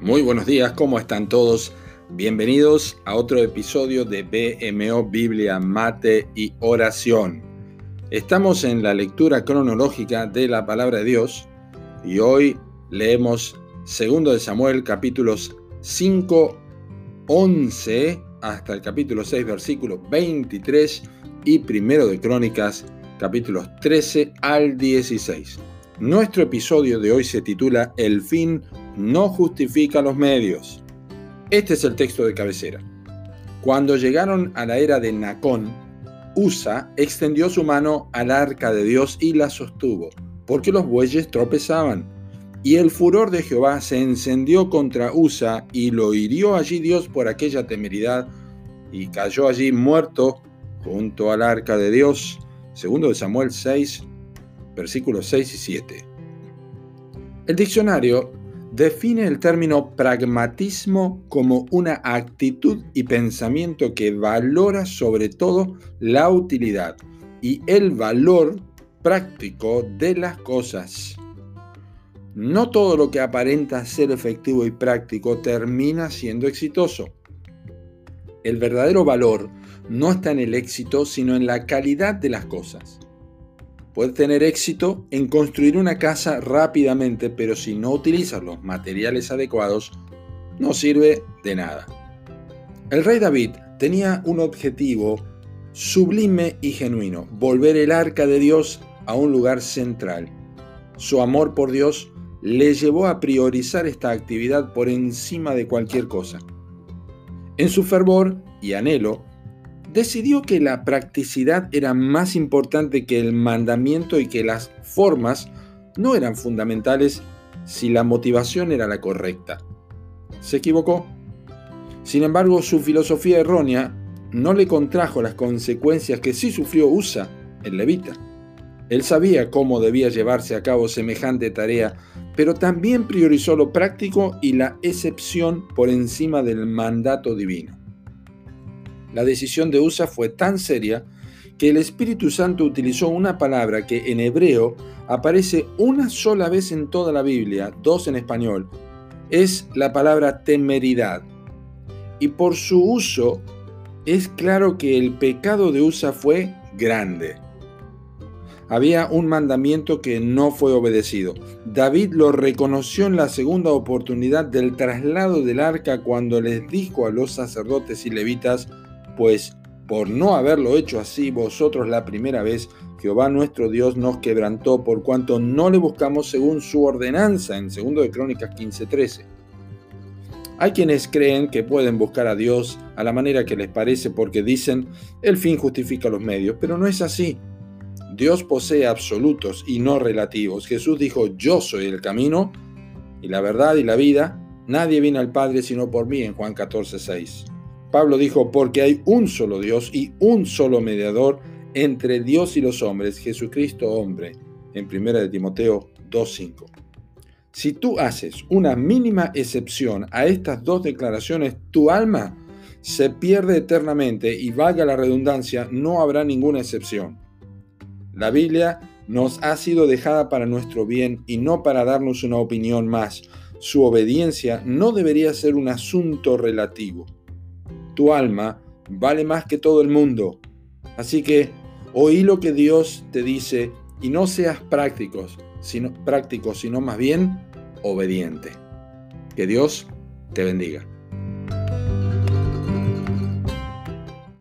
Muy buenos días, ¿cómo están todos? Bienvenidos a otro episodio de BMO Biblia, Mate y Oración. Estamos en la lectura cronológica de la palabra de Dios y hoy leemos 2 de Samuel capítulos 5, 11 hasta el capítulo 6 versículo 23 y primero de Crónicas capítulos 13 al 16. Nuestro episodio de hoy se titula El fin no justifica los medios. Este es el texto de cabecera. Cuando llegaron a la era de Nacón, Usa extendió su mano al arca de Dios y la sostuvo, porque los bueyes tropezaban. Y el furor de Jehová se encendió contra Usa y lo hirió allí Dios por aquella temeridad y cayó allí muerto junto al arca de Dios. Segundo de Samuel 6, versículos 6 y 7. El diccionario define el término pragmatismo como una actitud y pensamiento que valora sobre todo la utilidad y el valor práctico de las cosas. No todo lo que aparenta ser efectivo y práctico termina siendo exitoso. El verdadero valor no está en el éxito, sino en la calidad de las cosas. Puede tener éxito en construir una casa rápidamente, pero si no utiliza los materiales adecuados, no sirve de nada. El rey David tenía un objetivo sublime y genuino, volver el arca de Dios a un lugar central. Su amor por Dios le llevó a priorizar esta actividad por encima de cualquier cosa. En su fervor y anhelo, decidió que la practicidad era más importante que el mandamiento y que las formas no eran fundamentales si la motivación era la correcta. Se equivocó. Sin embargo, su filosofía errónea no le contrajo las consecuencias que sí sufrió Usa, el levita. Él sabía cómo debía llevarse a cabo semejante tarea, pero también priorizó lo práctico y la excepción por encima del mandato divino. La decisión de Usa fue tan seria que el Espíritu Santo utilizó una palabra que en hebreo aparece una sola vez en toda la Biblia, dos en español. Es la palabra temeridad. Y por su uso es claro que el pecado de Usa fue grande. Había un mandamiento que no fue obedecido. David lo reconoció en la segunda oportunidad del traslado del arca cuando les dijo a los sacerdotes y levitas, pues por no haberlo hecho así vosotros la primera vez, Jehová nuestro Dios nos quebrantó por cuanto no le buscamos según su ordenanza en 2 de Crónicas 15:13. Hay quienes creen que pueden buscar a Dios a la manera que les parece porque dicen el fin justifica los medios, pero no es así. Dios posee absolutos y no relativos. Jesús dijo, yo soy el camino y la verdad y la vida. Nadie viene al Padre sino por mí en Juan 14:6. Pablo dijo, porque hay un solo Dios y un solo mediador entre Dios y los hombres, Jesucristo hombre, en 1 de Timoteo 2.5. Si tú haces una mínima excepción a estas dos declaraciones, tu alma se pierde eternamente y valga la redundancia, no habrá ninguna excepción. La Biblia nos ha sido dejada para nuestro bien y no para darnos una opinión más. Su obediencia no debería ser un asunto relativo tu alma vale más que todo el mundo. Así que oí lo que Dios te dice y no seas prácticos, sino, práctico, sino más bien obediente. Que Dios te bendiga.